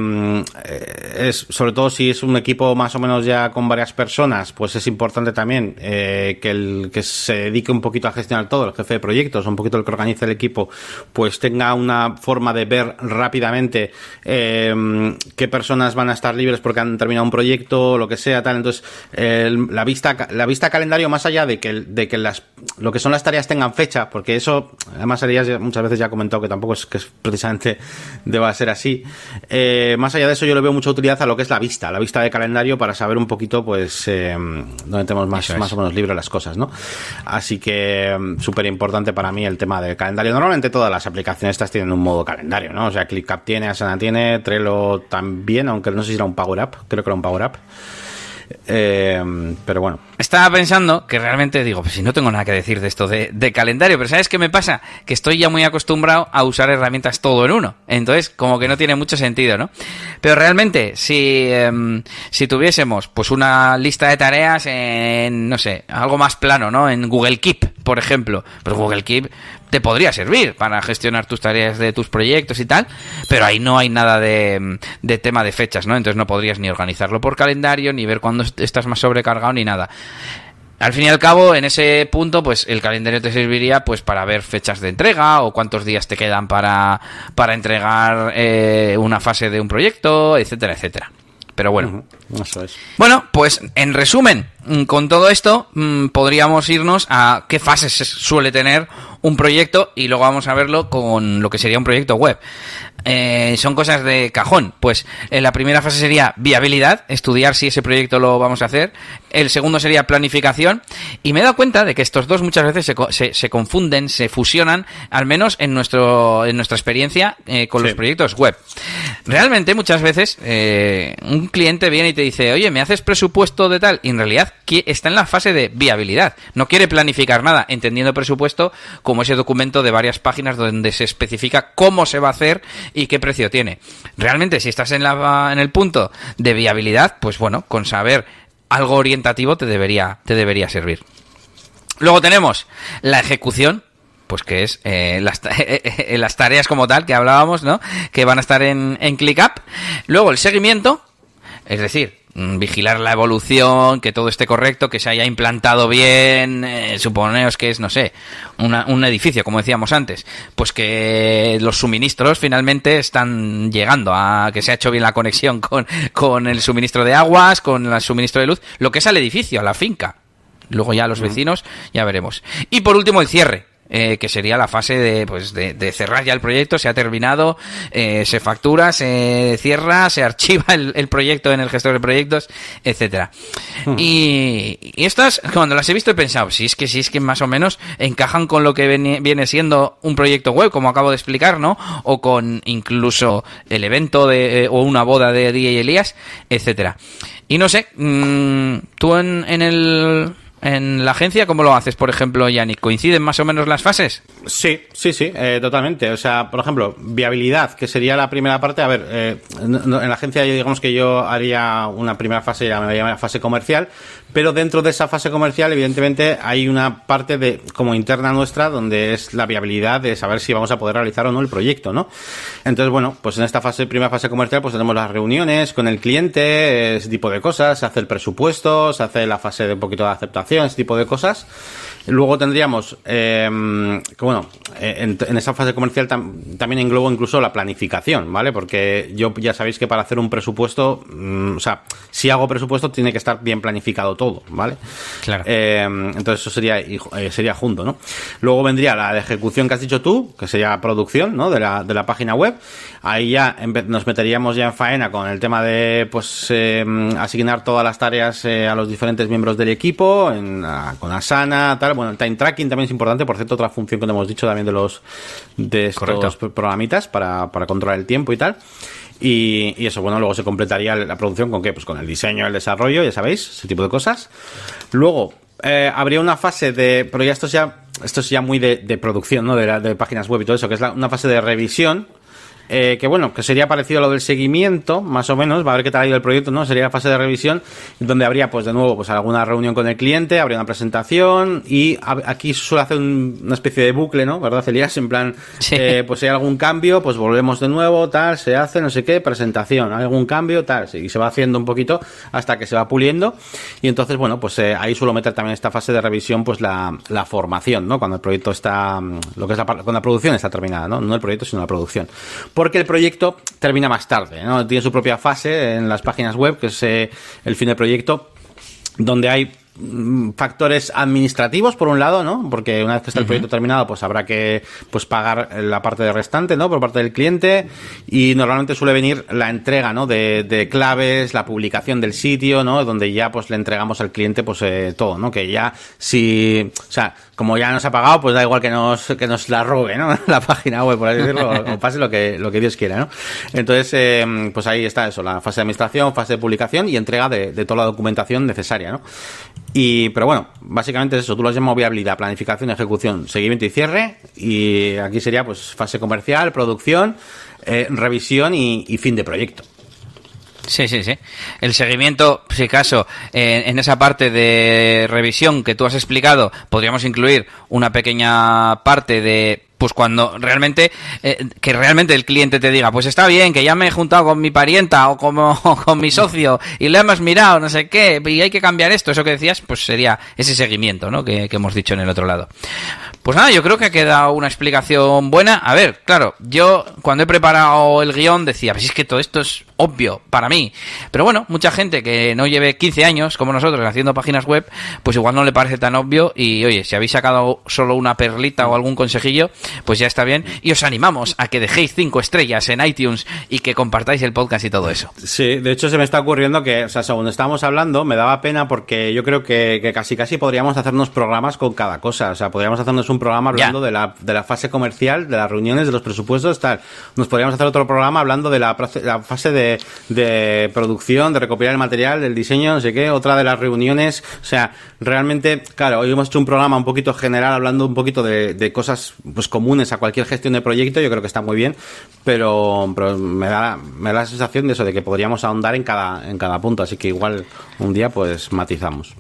es, sobre todo si es un equipo más o menos ya con varias personas, pues es importante también eh, que el que se dedique un poquito a gestionar todo, el jefe de proyectos, un poquito el que organice el equipo, pues tenga una forma de ver rápidamente eh, qué personas van a estar libres porque han terminado un proyecto, lo que sea, tal. Entonces, la vista, la vista calendario, más allá de que, de que las, lo que son las tareas tengan fecha, porque eso, además, muchas veces ya he comentado que tampoco es que precisamente deba ser así. Eh, más allá de eso, yo le veo mucha utilidad a lo que es la vista, la vista de calendario para saber un poquito, pues, eh, dónde tenemos más, más o menos libre las cosas, ¿no? Así que mm, súper importante para mí el tema del calendario. Normalmente todas las aplicaciones estas tienen un modo calendario, ¿no? O sea, ClickUp tiene, Asana tiene, Trello también, aunque no sé si era un Power Up, creo que era un Power Up. Eh, pero bueno. Estaba pensando que realmente digo, pues si no tengo nada que decir de esto de, calendario, pero ¿sabes qué me pasa? Que estoy ya muy acostumbrado a usar herramientas todo en uno. Entonces, como que no tiene mucho sentido, ¿no? Pero realmente, si, em, si tuviésemos pues una lista de tareas en, no sé, algo más plano, ¿no? En Google Keep, por ejemplo. Pues Google Keep te podría servir para gestionar tus tareas de tus proyectos y tal, pero ahí no hay nada de, de tema de fechas, ¿no? Entonces no podrías ni organizarlo por calendario, ni ver cuándo estás más sobrecargado, ni nada. Al fin y al cabo, en ese punto, pues el calendario te serviría pues para ver fechas de entrega o cuántos días te quedan para, para entregar eh, una fase de un proyecto, etcétera, etcétera. Pero bueno. Eso es. Bueno, pues en resumen, mm, con todo esto mm, podríamos irnos a qué fases suele tener un proyecto y luego vamos a verlo con lo que sería un proyecto web. Eh, son cosas de cajón. Pues en la primera fase sería viabilidad, estudiar si ese proyecto lo vamos a hacer. El segundo sería planificación. Y me he dado cuenta de que estos dos muchas veces se, se, confunden, se fusionan, al menos en, nuestro, en nuestra experiencia eh, con los proyectos web. Realmente muchas veces eh, un cliente viene y te dice, oye, ¿me haces presupuesto de tal? Y en realidad está en la fase de viabilidad. No quiere planificar nada, entendiendo presupuesto como ese documento de varias páginas donde se especifica cómo se va a hacer y qué precio tiene. Realmente, si estás en, la, en el punto de viabilidad, pues bueno, con saber algo orientativo te debería, te debería servir. Luego tenemos la ejecución, pues que es eh, las, las, tareas como tal que hablábamos, ¿no? Que van a estar en, en ClickUp. Luego el seguimiento, es decir, vigilar la evolución, que todo esté correcto, que se haya implantado bien, eh, suponeos que es, no sé, un edificio, como decíamos antes, pues que los suministros finalmente están llegando, a que se ha hecho bien la conexión con, con el suministro de aguas, con el suministro de luz, lo que es al edificio, a la finca. Luego ya los vecinos, ya veremos. Y por último, el cierre eh, que sería la fase de, pues, de, cerrar ya el proyecto, se ha terminado, eh, se factura, se cierra, se archiva el, proyecto en el gestor de proyectos, etcétera. Hmm. Y, y, estas, cuando las he visto he pensado, si es que si es que más o menos encajan con lo que viene, siendo un proyecto web, como acabo de explicar, ¿no? O con incluso el evento de, eh, o una boda de y Elías, etcétera. Y no sé, mmm, tú en, en el en la agencia, ¿cómo lo haces, por ejemplo, Yannick? ¿Coinciden más o menos las fases? Sí, sí, sí, eh, totalmente. O sea, por ejemplo, viabilidad, que sería la primera parte. A ver, eh, en la agencia digamos que yo haría una primera fase, la llamaría fase comercial, pero dentro de esa fase comercial, evidentemente, hay una parte de como interna nuestra donde es la viabilidad de saber si vamos a poder realizar o no el proyecto, ¿no? Entonces, bueno, pues en esta fase, primera fase comercial, pues tenemos las reuniones con el cliente, ese tipo de cosas, se hace el presupuesto, se hace la fase de un poquito de aceptación ese tipo de cosas. Luego tendríamos, eh, que bueno, eh, en, esa fase comercial también englobo incluso la planificación, ¿vale? Porque yo ya sabéis que para hacer un presupuesto, mm, o sea, si hago presupuesto tiene que estar bien planificado todo, ¿vale? Claro. Eh, entonces eso sería, sería junto, ¿no? Luego vendría la ejecución que has dicho tú, que sería producción, ¿no? De la, de la página web. Ahí ya nos meteríamos ya en faena con el tema de, pues, asignar todas las tareas a los diferentes miembros del equipo, en, con Asana, tal, bueno, el time tracking también es importante, por cierto, otra función que hemos dicho también de los de estos programitas para, para controlar el tiempo y tal. Y, eso, bueno, luego se completaría la producción con qué? Pues con el diseño, el desarrollo, ya sabéis, ese tipo de cosas. Luego, eh, habría una fase de, pero ya esto es ya, esto es ya muy de, producción, ¿no? De, de, páginas web y todo eso, que es una fase de revisión eh, que bueno, que sería parecido a lo del seguimiento, más o menos, va a ver qué tal ha ido el proyecto, ¿no? Sería la fase de revisión, donde habría, pues de nuevo, pues alguna reunión con el cliente, habría una presentación, y aquí suele hacer una especie de bucle, ¿no? ¿Verdad, Elías? En plan, eh, pues si hay algún cambio, pues volvemos de nuevo, tal, se hace, no sé qué, presentación, hay algún cambio, tal, y se va haciendo un poquito hasta que se va puliendo, y entonces, bueno, pues eh, ahí suelo meter también esta fase de revisión, pues la, la formación, ¿no? Cuando el proyecto está, lo que es la, cuando la producción está terminada, ¿no? No el proyecto, sino la producción porque el proyecto termina más tarde, ¿no? Tiene su propia fase en las páginas web, que es eh, el fin del proyecto, donde hay mm, factores administrativos, por un lado, ¿no? Porque una vez que está el proyecto terminado, pues habrá que pues pagar la parte de restante, ¿no? Por parte del cliente. Y normalmente suele venir la entrega, ¿no? De, de claves, la publicación del sitio, ¿no? Donde ya pues le entregamos al cliente pues eh, todo, ¿no? Que ya si, o sea, como ya nos ha pagado, pues da igual que nos, que nos la robe, ¿no? la página web, por así decirlo, o pase lo que, lo que Dios quiera, ¿no? Entonces, eh, pues ahí está eso, la fase de administración, fase de publicación y entrega de, de toda la documentación necesaria, ¿no? Y, pero bueno, básicamente es eso, tú lo has llamado viabilidad, planificación, ejecución, seguimiento y cierre, y aquí sería pues fase comercial, producción, eh, revisión y, y fin de proyecto. Sí, sí, sí. El seguimiento, si acaso, en, esa parte de revisión que tú has explicado, podríamos incluir una pequeña parte de pues cuando realmente eh, que realmente el cliente te diga pues está bien que ya me he juntado con mi parienta o como con mi socio y le hemos mirado no sé qué y hay que cambiar esto eso que decías pues sería ese seguimiento no que hemos dicho en el otro lado pues nada yo creo que ha quedado una explicación buena a ver claro yo cuando he preparado el guion decía pues es que todo esto es obvio para mí pero bueno mucha gente que no lleve 15 años como nosotros haciendo páginas web pues igual no le parece tan obvio y oye si habéis sacado solo una perlita o algún consejillo pues ya está bien. Y os animamos a que dejéis cinco estrellas en iTunes y que compartáis el podcast y todo eso. Sí, de hecho se me está ocurriendo que, o sea, según estábamos hablando, me daba pena porque yo creo que, que casi casi podríamos hacernos programas con cada cosa. O sea, podríamos hacernos un programa hablando de la, de la fase comercial, de las reuniones, de los presupuestos, tal. Nos podríamos hacer otro programa hablando de la, la fase de, de producción, de recopilar el material, del diseño, no sé qué, otra de las reuniones. O sea, realmente, claro, hoy hemos hecho un programa un poquito general hablando un poquito de, de cosas pues comunes a cualquier gestión de proyecto, yo creo que está muy bien, pero, pero me, da, me da la sensación de eso, de que podríamos ahondar en cada, en cada punto, así que igual un día pues matizamos.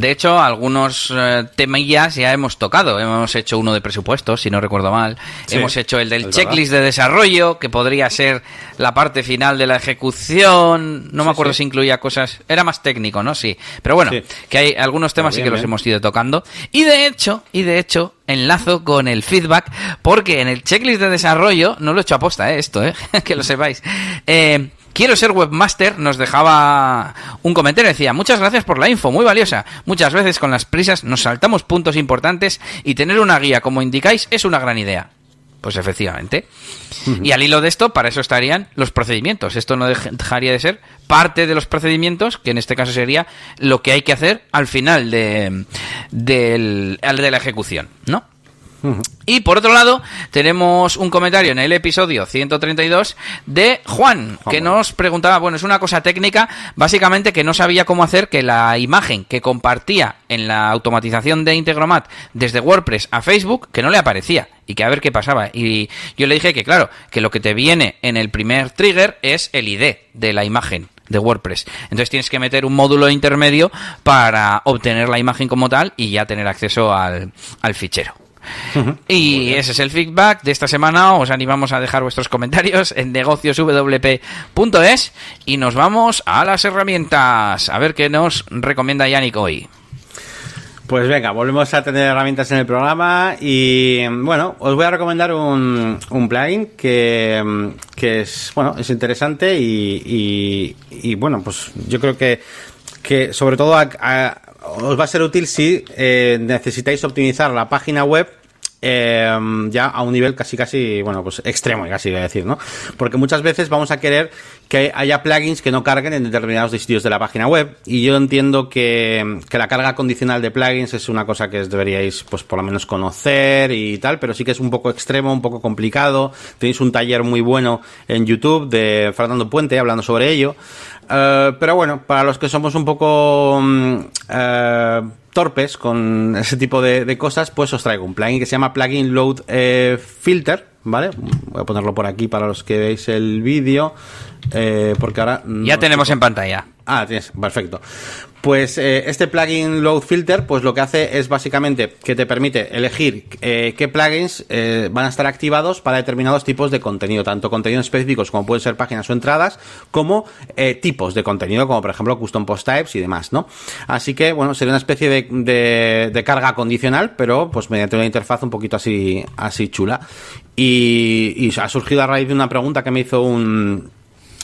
De hecho, algunos eh, temillas ya hemos tocado. Hemos hecho uno de presupuestos, si no recuerdo mal. Sí, hemos hecho el del checklist de desarrollo, que podría ser la parte final de la ejecución. No me Sí, acuerdo sí. si incluía cosas. Era más técnico, ¿no? Sí. Pero bueno, Sí. que hay algunos temas sí bien, que los bien. hemos ido tocando. Y de hecho, y de hecho, enlazo con el feedback, porque en el checklist de desarrollo, no lo he hecho aposta, ¿eh? esto, ¿eh? que lo sepáis. Eh, Quiero ser webmaster, nos dejaba un comentario, decía, muchas gracias por la info, muy valiosa. Muchas veces con las prisas nos saltamos puntos importantes y tener una guía, como indicáis, es una gran idea. Pues efectivamente. Y al hilo de esto, para eso estarían los procedimientos. Esto no dej- dejaría de ser parte de los procedimientos, que en este caso sería lo que hay que hacer al final de, del, al de la ejecución, ¿no? Y por otro lado, tenemos un comentario en el episodio 132 de Juan, que nos preguntaba, bueno, es una cosa técnica, básicamente que no sabía cómo hacer que la imagen que compartía en la automatización de Integromat desde WordPress a Facebook, que no le aparecía y que a ver qué pasaba. Y yo le dije que claro, que lo que te viene en el primer trigger es el ID de la imagen de WordPress. Entonces tienes que meter un módulo intermedio para obtener la imagen como tal y ya tener acceso al, al fichero. Y ese es el feedback de esta semana. Os animamos a dejar vuestros comentarios en negocioswp.es y nos vamos a las herramientas. A ver qué nos recomienda Yannick hoy. Pues venga, volvemos a tener herramientas en el programa y bueno, os voy a recomendar un, un plugin que, que es bueno es interesante y, y, y, bueno pues yo creo que, que sobre todo a- a- os va a ser útil si eh, necesitáis optimizar la página web eh, ya a un nivel casi casi bueno pues extremo casi voy a decir no porque muchas veces vamos a querer que haya plugins que no carguen en determinados sitios de la página web. Y yo entiendo que, que la carga condicional de plugins es una cosa que deberíais pues por lo menos conocer y tal pero sí que es un poco extremo un poco complicado. Tenéis un taller muy bueno en YouTube de Fernando Puente hablando sobre ello. Eh, pero bueno para los que somos un poco mm, eh, torpes con ese tipo de, cosas, pues os traigo un plugin que se llama Plugin Load eh, Filter, ¿vale? Voy a ponerlo por aquí para los que veis el vídeo, eh, porque ahora... Ya tenemos en pantalla. Ah, tienes, perfecto. Pues eh, este plugin Load Filter, pues lo que hace es básicamente que te permite elegir eh, qué plugins eh, van a estar activados para determinados tipos de contenido, tanto contenidos específicos como pueden ser páginas o entradas, como tipos de contenido, como por ejemplo custom post types y demás, ¿no? Así que, bueno, sería una especie de, de, de carga condicional, pero pues mediante una interfaz un poquito así, así chula. Y, y ha surgido a raíz de una pregunta que me hizo un,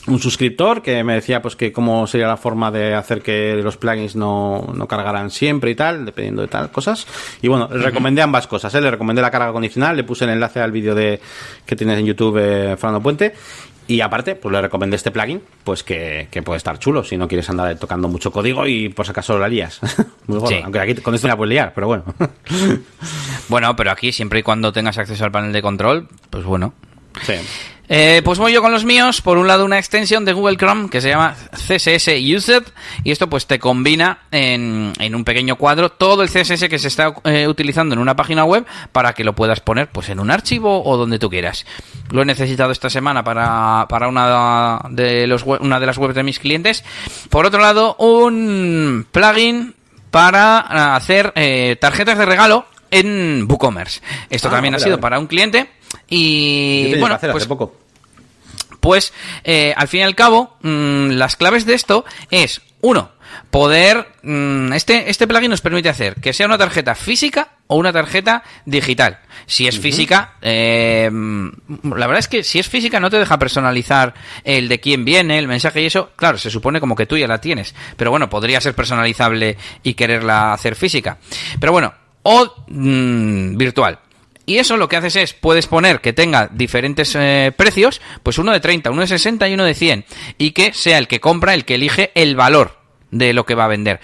un suscriptor que me decía pues que cómo sería la forma de hacer que los plugins no, no cargaran siempre y tal, dependiendo de tal cosas. Y bueno, le recomendé ambas cosas, ¿eh? le recomendé la carga condicional, le puse el enlace al vídeo de que tienes en YouTube eh, Fernando Puente. Y aparte, pues le recomendé este plugin, pues que, que, puede estar chulo si no quieres andar tocando mucho código y por si acaso la lías. Muy bueno, aunque aquí con esto la puedes liar, pero bueno. bueno, pero aquí siempre y cuando tengas acceso al panel de control, pues bueno. Sí. Eh, pues voy yo con los míos. Por un lado, una extensión de Google Chrome que se llama CSS Used. Y esto pues te combina en, en un pequeño cuadro todo el CSS que se está eh, utilizando en una página web para que lo puedas poner pues en un archivo o donde tú quieras. Lo he necesitado esta semana para, para una, de los una de las webs de mis clientes. Por otro lado, un plugin para hacer eh, tarjetas de regalo en WooCommerce. Esto Ah, también ha sido para un cliente. Y Yo bueno, hacer pues hace poco. pues eh, al fin y al cabo, mm, las claves de esto es, uno, poder... mm, este, este plugin nos permite hacer que sea una tarjeta física o una tarjeta digital. Si es física, eh, mm, la verdad es que si es física no te deja personalizar el de quién viene, el mensaje y eso. Claro, se supone como que tú ya la tienes. Pero bueno, podría ser personalizable y quererla hacer física. Pero bueno, o virtual. Y eso lo que haces es, puedes poner que tenga diferentes eh, precios, pues uno de 30, uno de 60 y uno de 100, y que sea el que compra el que elige el valor de lo que va a vender.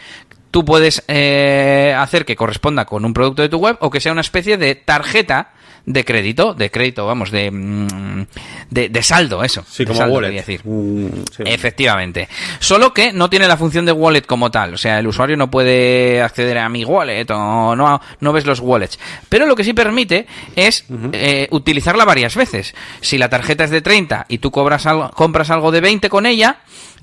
Tú puedes eh, hacer que corresponda con un producto de tu web o que sea una especie de tarjeta de crédito, de crédito, vamos, de, mm, de, de saldo, eso. Sí, como saldo, wallet. decir. Mm, sí. Efectivamente. Solo que no tiene la función de wallet como tal. O sea, el usuario no puede acceder a mi wallet o no, no ves los wallets. Pero lo que sí permite es eh, utilizarla varias veces. Si la tarjeta es de 30 y tú cobras algo, compras algo de 20 con ella,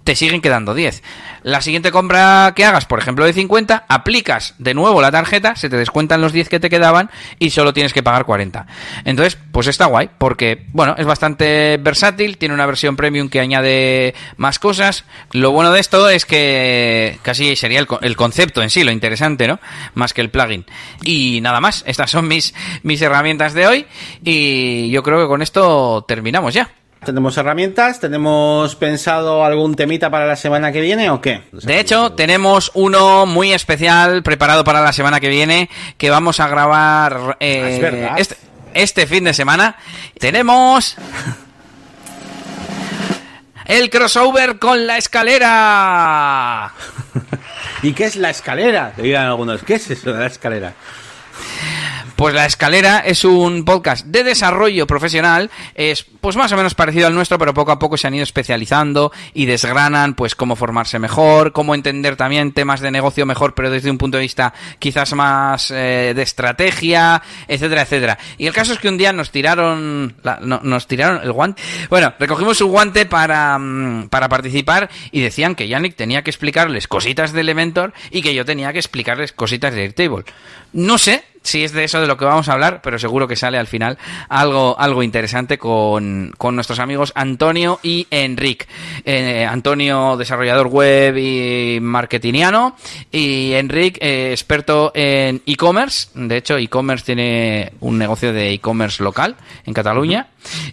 te siguen quedando 10. La siguiente compra que hagas, por ejemplo, de 50, aplicas de nuevo la tarjeta, se te descuentan los 10 que te quedaban y solo tienes que pagar 40. Entonces, pues está guay, porque, bueno, es bastante versátil, tiene una versión premium que añade más cosas. Lo bueno de esto es que casi sería el, co- el concepto en sí, lo interesante, ¿no? Más que el plugin. Y nada más, estas son mis, mis herramientas de hoy y yo creo que con esto terminamos ya. Tenemos herramientas, tenemos pensado algún temita para la semana que viene o qué? De hecho, tenemos uno muy especial preparado para la semana que viene que vamos a grabar eh, Ah, es este, este fin de semana. Tenemos el crossover con la escalera. ¿Y qué es la escalera? Te dirán algunos, ¿qué es eso de la escalera? Pues La Escalera es un podcast de desarrollo profesional, es pues más o menos parecido al nuestro, pero poco a poco se han ido especializando y desgranan pues cómo formarse mejor, cómo entender también temas de negocio mejor, pero desde un punto de vista quizás más eh, de estrategia, etcétera, etcétera. Y el caso es que un día nos tiraron, la- no- nos tiraron el guante. Bueno, recogimos su guante para, mm, para participar y decían que Yannick tenía que explicarles cositas de Elementor y que yo tenía que explicarles cositas de Airtable. No sé si es de eso de lo que vamos a hablar, pero seguro que sale al final algo, algo interesante con, con nuestros amigos Antonio y Enric. Eh, Antonio, desarrollador web y marketingiano, y Enric, eh, experto en e-commerce. De hecho, e-commerce tiene un negocio de e-commerce local en Cataluña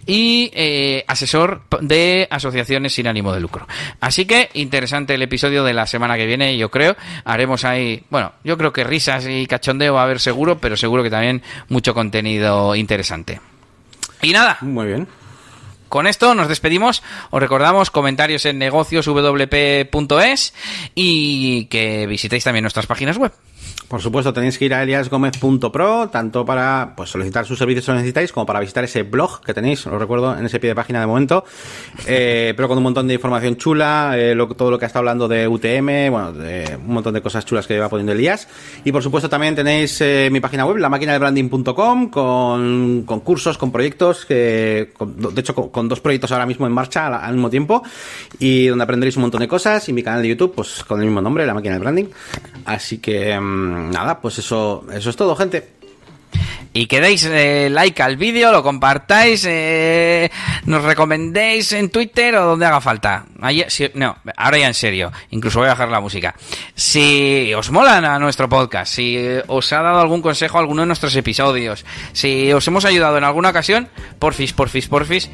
y eh, asesor de asociaciones sin ánimo de lucro. Así que interesante el episodio de la semana que viene, yo creo. Haremos ahí, bueno, yo creo que risas y cachondeo va a haber seguro, pero seguro que también mucho contenido interesante. Y nada, Muy bien. con esto nos despedimos. Os recordamos comentarios en negocioswp.es y que visitéis también nuestras páginas web. Por supuesto, tenéis que ir a eliasgomez.pro, tanto para pues, solicitar sus servicios si lo necesitáis, como para visitar ese blog que tenéis, os recuerdo, en ese pie de página de momento, eh, pero con un montón de información chula, eh, lo- todo lo que está hablando de UTM, bueno, de un montón de cosas chulas que va poniendo Elías. Y por supuesto también tenéis eh, mi página web, la máquina de branding.com, con, con cursos, con proyectos, que, de hecho con, dos proyectos ahora mismo en marcha al, al mismo tiempo, y donde aprenderéis un montón de cosas, y mi canal de YouTube, pues con el mismo nombre, la máquina de branding. Así que mm, nada, pues eso, eso es todo, gente. Y que deis eh, like al vídeo, lo compartáis, eh, nos recomendéis en Twitter o donde haga falta. Si- no, ahora ya en serio, incluso voy a bajar la música. Si os molan a nuestro podcast, si os ha dado algún consejo a alguno de nuestros episodios, si os hemos ayudado en alguna ocasión, porfis, porfis, porfis,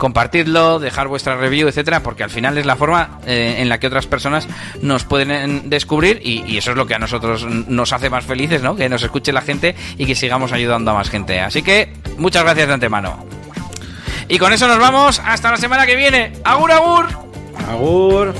compartidlo, dejar vuestra review, etcétera, porque al final es la forma eh, en la que otras personas nos pueden eh, descubrir y, y, eso es lo que a nosotros nos hace más felices, ¿no? Que nos escuche la gente y que sigamos ayudando a más gente. Así que muchas gracias de antemano. Y con eso nos vamos hasta la semana que viene. Agur, agur. Agur.